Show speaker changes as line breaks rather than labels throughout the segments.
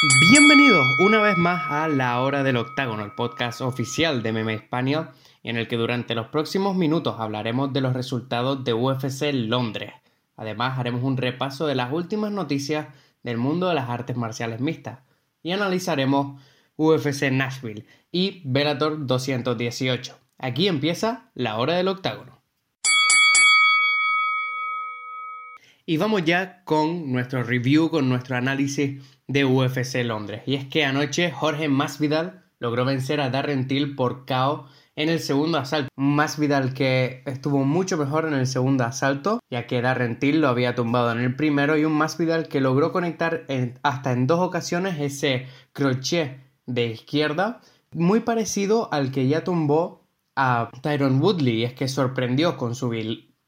Bienvenidos una vez más a La Hora del Octágono, el podcast oficial de Meme España, en el que durante los próximos minutos hablaremos de los resultados de UFC Londres. Además, haremos un repaso de las últimas noticias del mundo de las artes marciales mixtas y analizaremos UFC Nashville y Bellator 218. Aquí empieza La Hora del Octágono. Y vamos ya con nuestro review, con nuestro análisis de UFC Londres. Y es que anoche Jorge Masvidal logró vencer a Darren Till por KO en el segundo asalto. Masvidal que estuvo mucho mejor en el segundo asalto, ya que Darren Till lo había tumbado en el primero, y un Masvidal que logró conectar hasta en dos ocasiones ese crochet de izquierda, muy parecido al que ya tumbó a Tyron Woodley, y es que sorprendió con su,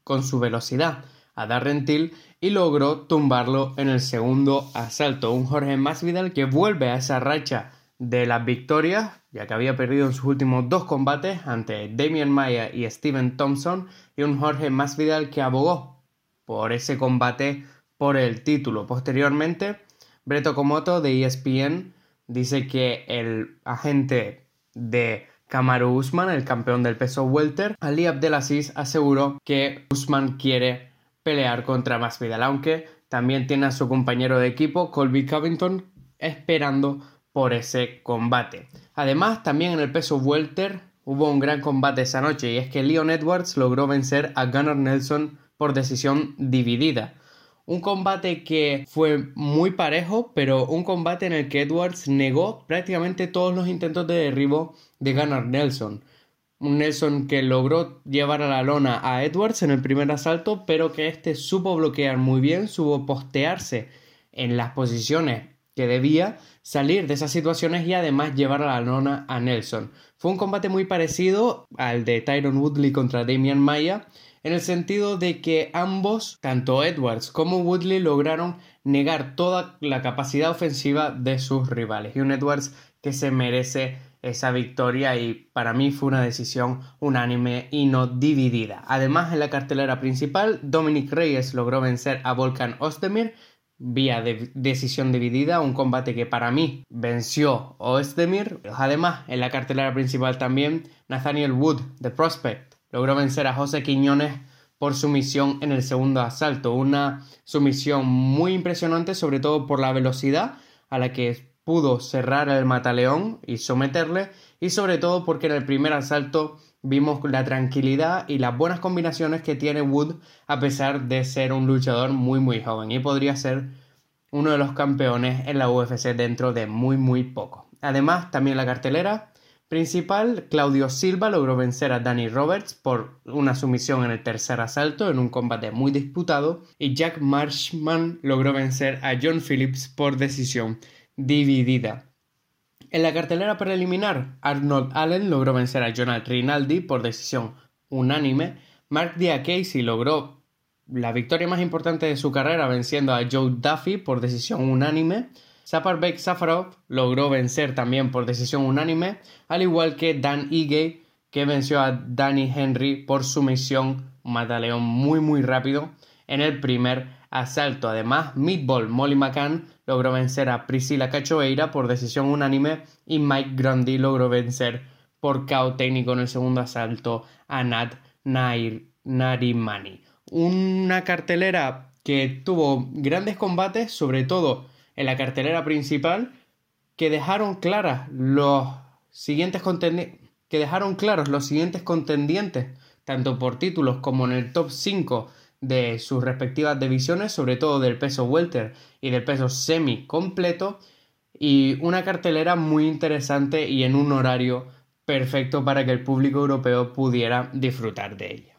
con su velocidad a Darren Till y logró tumbarlo en el segundo asalto. Un Jorge Masvidal que vuelve a esa racha de las victorias, ya que había perdido en sus últimos dos combates ante Damian Maya y Steven Thompson, y un Jorge Masvidal que abogó por ese combate por el título. Posteriormente, Breto Komoto de ESPN dice que el agente de Kamaru Usman, el campeón del peso welter, Ali Abdelaziz aseguró que Usman quiere pelear contra Masvidal, aunque también tiene a su compañero de equipo, Colby Covington, esperando por ese combate. Además, también en el peso welter hubo un gran combate esa noche y es que Leon Edwards logró vencer a Gunnar Nelson por decisión dividida. Un combate que fue muy parejo, pero un combate en el que Edwards negó prácticamente todos los intentos de derribo de Gunnar Nelson un Nelson que logró llevar a la lona a Edwards en el primer asalto, pero que este supo bloquear muy bien, supo postearse en las posiciones que debía, salir de esas situaciones y además llevar a la lona a Nelson. Fue un combate muy parecido al de Tyron Woodley contra Damian Maya, en el sentido de que ambos, tanto Edwards como Woodley, lograron negar toda la capacidad ofensiva de sus rivales. Y un Edwards que se merece esa victoria y para mí fue una decisión unánime y no dividida. Además, en la cartelera principal, Dominic Reyes logró vencer a Volkan Ozdemir vía de decisión dividida, un combate que para mí venció Ozdemir. Además, en la cartelera principal también, Nathaniel Wood de Prospect logró vencer a José Quiñones por sumisión en el segundo asalto. Una sumisión muy impresionante, sobre todo por la velocidad a la que pudo cerrar el mataleón y someterle y sobre todo porque en el primer asalto vimos la tranquilidad y las buenas combinaciones que tiene Wood a pesar de ser un luchador muy muy joven y podría ser uno de los campeones en la UFC dentro de muy muy poco. Además, también la cartelera principal, Claudio Silva logró vencer a Danny Roberts por una sumisión en el tercer asalto en un combate muy disputado y Jack Marshman logró vencer a John Phillips por decisión dividida. En la cartelera preliminar, Arnold Allen logró vencer a Jonathan Rinaldi por decisión unánime. Mark Diakasey logró la victoria más importante de su carrera venciendo a Joe Duffy por decisión unánime. Saparbek Safarov logró vencer también por decisión unánime, al igual que Dan Ige, que venció a Danny Henry por sumisión, un mataleón muy muy rápido en el primer asalto. Además, Meatball Molly McCann logró vencer a Priscila Cachoeira por decisión unánime y Mike Grundy logró vencer por KO técnico en el segundo asalto a Nat Narimani. Una cartelera que tuvo grandes combates, sobre todo en la cartelera principal, que dejaron claras los siguientes que dejaron claros los siguientes contendientes, tanto por títulos como en el top 5 de sus respectivas divisiones, sobre todo del peso welter y del peso semi completo, y una cartelera muy interesante y en un horario perfecto para que el público europeo pudiera disfrutar de ella.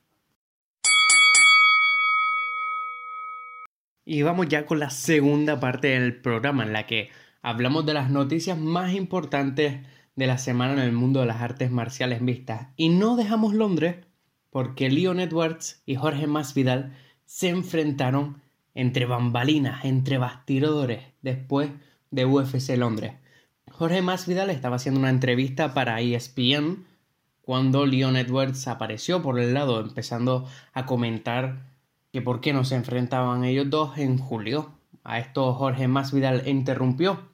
Y vamos ya con la segunda parte del programa en la que hablamos de las noticias más importantes de la semana en el mundo de las artes marciales mixtas. Y no dejamos Londres porque Leon Edwards y Jorge Masvidal se enfrentaron entre bambalinas, entre bastidores, después de UFC Londres. Jorge Masvidal estaba haciendo una entrevista para ESPN cuando Leon Edwards apareció por el lado, empezando a comentar que por qué no se enfrentaban ellos dos en julio. A esto Jorge Masvidal interrumpió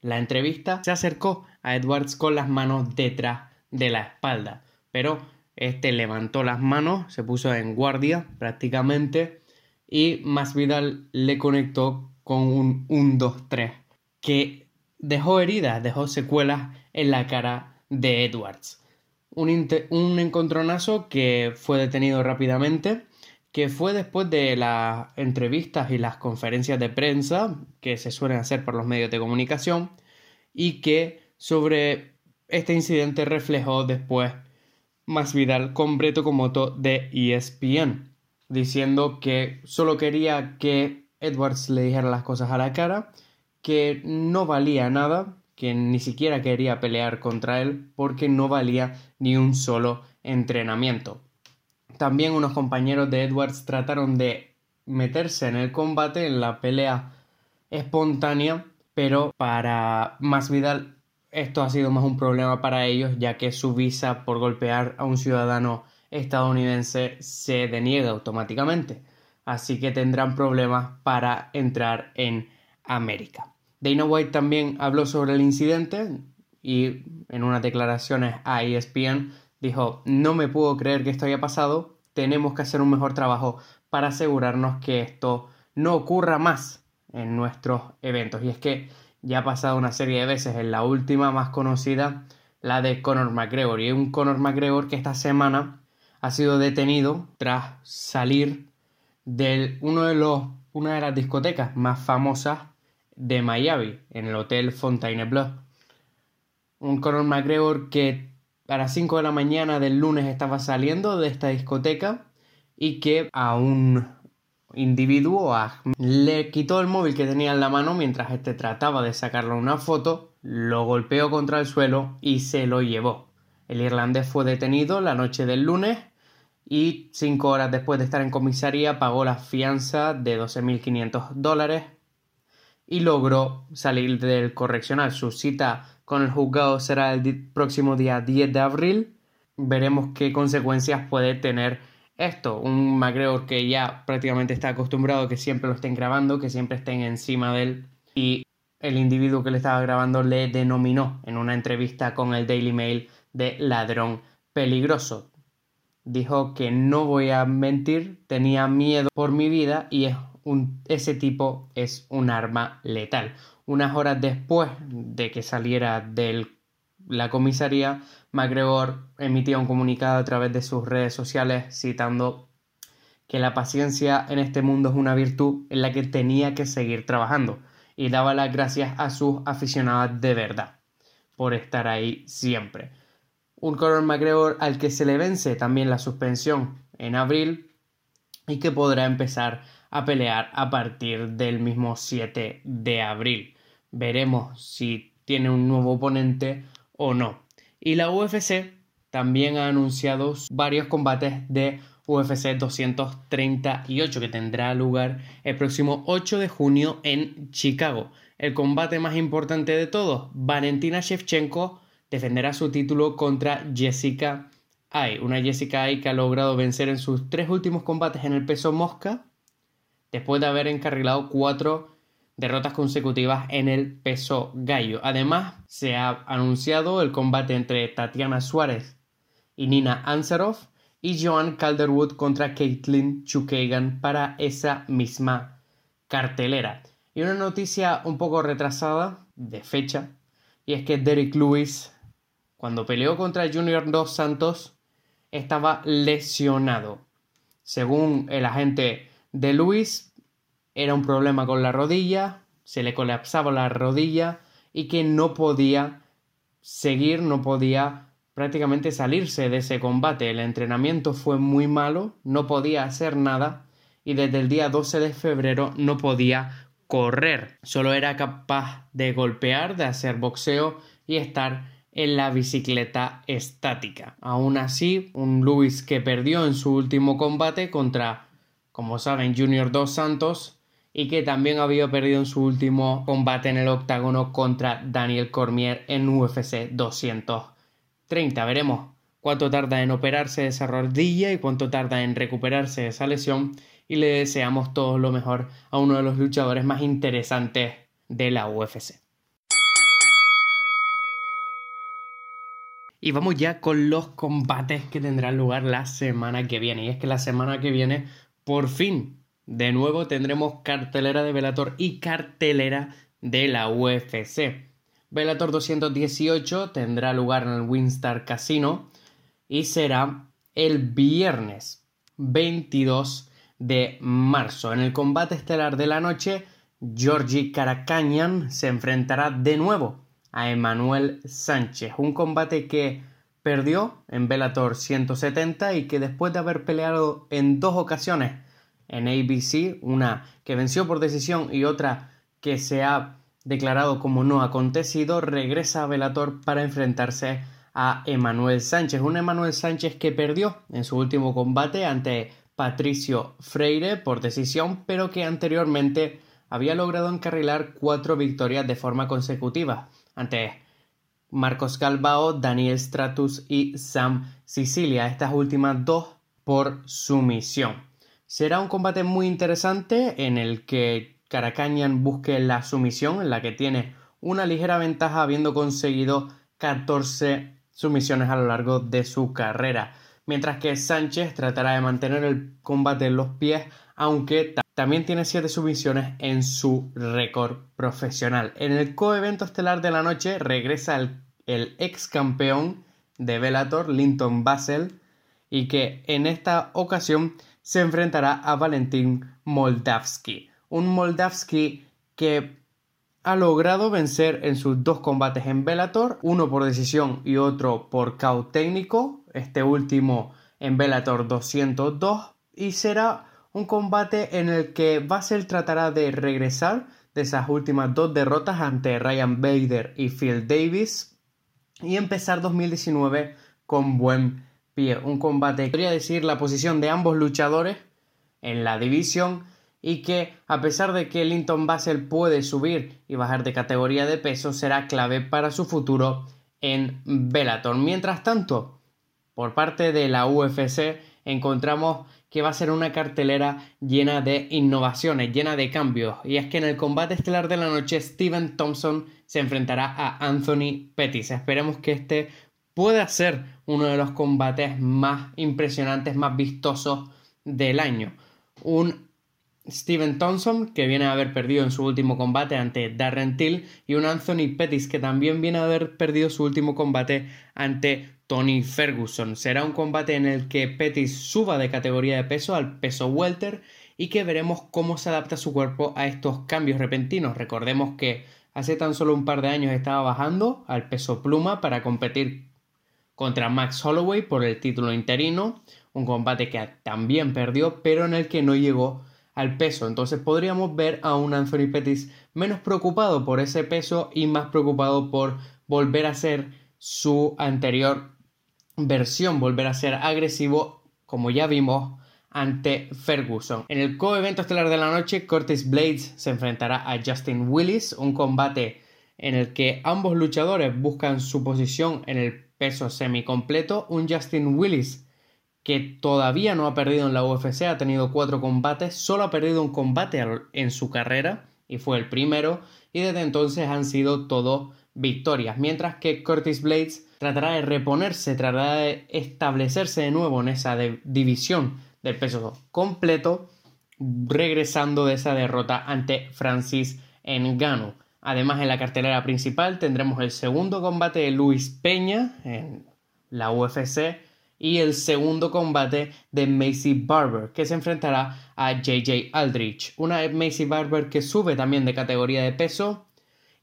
la entrevista, se acercó a Edwards con las manos detrás de la espalda, pero este levantó las manos, se puso en guardia prácticamente y Masvidal le conectó con un 1-2-3 que dejó heridas, dejó secuelas en la cara de Edwards. Un, un encontronazo que fue detenido rápidamente, que fue después de las entrevistas y las conferencias de prensa que se suelen hacer por los medios de comunicación y que sobre este incidente reflejó después Masvidal con Breto Komoto de ESPN, diciendo que solo quería que Edwards le dijera las cosas a la cara, que no valía nada, que ni siquiera quería pelear contra él porque no valía ni un solo entrenamiento. También unos compañeros de Edwards trataron de meterse en el combate, en la pelea espontánea, pero para Masvidal esto ha sido más un problema para ellos ya que su visa por golpear a un ciudadano estadounidense se deniega automáticamente. Así que tendrán problemas para entrar en América. Dana White también habló sobre el incidente y en unas declaraciones a ESPN dijo, no me puedo creer que esto haya pasado, tenemos que hacer un mejor trabajo para asegurarnos que esto no ocurra más en nuestros eventos. Y es que ya ha pasado una serie de veces, en la última más conocida, la de Conor McGregor. Y un Conor McGregor que esta semana ha sido detenido tras salir de uno de los, una de las discotecas más famosas de Miami, en el Hotel Fontainebleau. Un Conor McGregor que a las 5 de la mañana del lunes estaba saliendo de esta discoteca y que a un individuo le quitó el móvil que tenía en la mano mientras este trataba de sacarle una foto, lo golpeó contra el suelo y se lo llevó. El irlandés fue detenido la noche del lunes y cinco horas después de estar en comisaría pagó la fianza de 12.500 dólares y logró salir del correccional. Su cita con el juzgado será el próximo día 10 de abril. Veremos qué consecuencias puede tener esto. Un McGregor que ya prácticamente está acostumbrado a que siempre lo estén grabando, que siempre estén encima de él. Y el individuo que le estaba grabando le denominó en una entrevista con el Daily Mail de ladrón peligroso. Dijo que no voy a mentir, tenía miedo por mi vida y es ese tipo es un arma letal. Unas horas después de que saliera de la comisaría, McGregor emitía un comunicado a través de sus redes sociales citando que la paciencia en este mundo es una virtud en la que tenía que seguir trabajando y daba las gracias a sus aficionados de verdad por estar ahí siempre. Un Conor McGregor al que se le vence también la suspensión en abril y que podrá empezar a pelear a partir del mismo 7 de abril. Veremos si tiene un nuevo oponente o no. Y la UFC también ha anunciado varios combates de UFC 238 que tendrá lugar el próximo 8 de junio en Chicago. El combate más importante de todos, Valentina Shevchenko defenderá su título contra Jessica Ay, una Jessica Ay que ha logrado vencer en sus tres últimos combates en el peso mosca después de haber encarrilado cuatro derrotas consecutivas en el peso gallo. Además, se ha anunciado el combate entre Tatiana Suárez y Nina Ansarov y Joan Calderwood contra Caitlin Chukagan para esa misma cartelera. Y una noticia un poco retrasada de fecha, y es que Derek Lewis, cuando peleó contra Junior Dos Santos, estaba lesionado. Según el agente de Luis era un problema con la rodilla, se le colapsaba la rodilla y que no podía seguir, no podía prácticamente salirse de ese combate. El entrenamiento fue muy malo, no podía hacer nada y desde el día 12 de febrero no podía correr. Solo era capaz de golpear, de hacer boxeo y estar en la bicicleta estática. Aún así, un Luis que perdió en su último combate contra como saben, Junior Dos Santos, y que también había perdido en su último combate en el octágono contra Daniel Cormier en UFC 230. Veremos cuánto tarda en operarse esa rodilla y cuánto tarda en recuperarse esa lesión y le deseamos todo lo mejor a uno de los luchadores más interesantes de la UFC. Y vamos ya con los combates que tendrán lugar la semana que viene. Y es que la semana que viene, por fin, de nuevo tendremos cartelera de Velator y cartelera de la UFC. Velator 218 tendrá lugar en el Winstar Casino y será el viernes 22 de marzo. En el combate estelar de la noche, Georgi Karakanian se enfrentará de nuevo a Emanuel Sánchez. Un combate que perdió en Bellator 170 y que después de haber peleado en dos ocasiones en ABC, una que venció por decisión y otra que se ha declarado como no acontecido, regresa a Bellator para enfrentarse a Emanuel Sánchez. Un Emanuel Sánchez que perdió en su último combate ante Patricio Freire por decisión, pero que anteriormente había logrado encarrilar cuatro victorias de forma consecutiva ante Marcos Galbao, Daniel Stratus y Sam Sicilia, estas últimas dos por sumisión. Será un combate muy interesante en el que Caracañan busque la sumisión, en la que tiene una ligera ventaja habiendo conseguido 14 sumisiones a lo largo de su carrera, mientras que Sánchez tratará de mantener el combate en los pies, aunque también tiene 7 sumisiones en su récord profesional. En el coevento estelar de la noche regresa el, ex campeón de Bellator, Linton Basel, y que en esta ocasión se enfrentará a Valentín Moldavsky. Un Moldavsky que ha logrado vencer en sus dos combates en Bellator, uno por decisión y otro por KO técnico, este último en Bellator 202, y será un combate en el que Basel tratará de regresar de esas últimas dos derrotas ante Ryan Bader y Phil Davis y empezar 2019 con buen pie. Un combate, podría decir, la posición de ambos luchadores en la división y que a pesar de que Linton Basel puede subir y bajar de categoría de peso será clave para su futuro en Bellator. Mientras tanto, por parte de la UFC encontramos que va a ser una cartelera llena de innovaciones, llena de cambios. Y es que en el combate estelar de la noche, Steven Thompson se enfrentará a Anthony Pettis. Esperemos que este pueda ser uno de los combates más impresionantes, más vistosos del año. Un Steven Thompson, que viene a haber perdido en su último combate ante Darren Till, y un Anthony Pettis, que también viene a haber perdido su último combate ante Tony Ferguson. Será un combate en el que Pettis suba de categoría de peso al peso welter y que veremos cómo se adapta su cuerpo a estos cambios repentinos. Recordemos que hace tan solo un par de años estaba bajando al peso pluma para competir contra Max Holloway por el título interino, un combate que también perdió, pero en el que no llegó al peso. Entonces podríamos ver a un Anthony Pettis menos preocupado por ese peso y más preocupado por volver a ser su anterior versión volver a ser agresivo, como ya vimos ante Ferguson. En el co-evento estelar de la noche, Curtis Blades se enfrentará a Justin Willis, un combate en el que ambos luchadores buscan su posición en el peso semicompleto. Un Justin Willis que todavía no ha perdido en la UFC, ha tenido cuatro combates, solo ha perdido un combate en su carrera y fue el primero, y desde entonces han sido todo victorias, mientras que Curtis Blades tratará de reponerse, tratará de establecerse de nuevo en esa división del peso completo, regresando de esa derrota ante Francis Ngannou. Además, en la cartelera principal tendremos el segundo combate de Luis Peña en la UFC y el segundo combate de Macy Barber, que se enfrentará a JJ Aldrich. Una Macy Barber que sube también de categoría de peso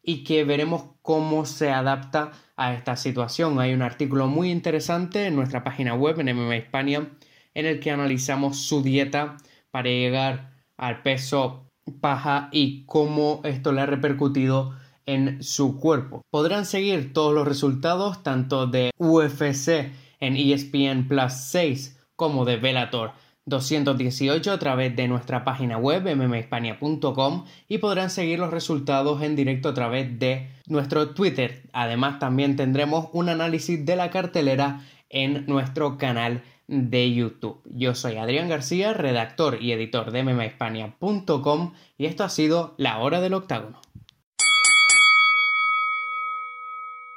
y que veremos cómo se adapta a esta situación. Hay un artículo muy interesante en nuestra página web en MMA Hispania en el que analizamos su dieta para llegar al peso paja y cómo esto le ha repercutido en su cuerpo. Podrán seguir todos los resultados tanto de UFC en ESPN Plus 6 como de Bellator 218 a través de nuestra página web mmhispania.com y podrán seguir los resultados en directo a través de nuestro Twitter. Además también tendremos un análisis de la cartelera en nuestro canal de YouTube. Yo soy Adrián García, redactor y editor de mmhispania.com y esto ha sido La Hora del Octágono.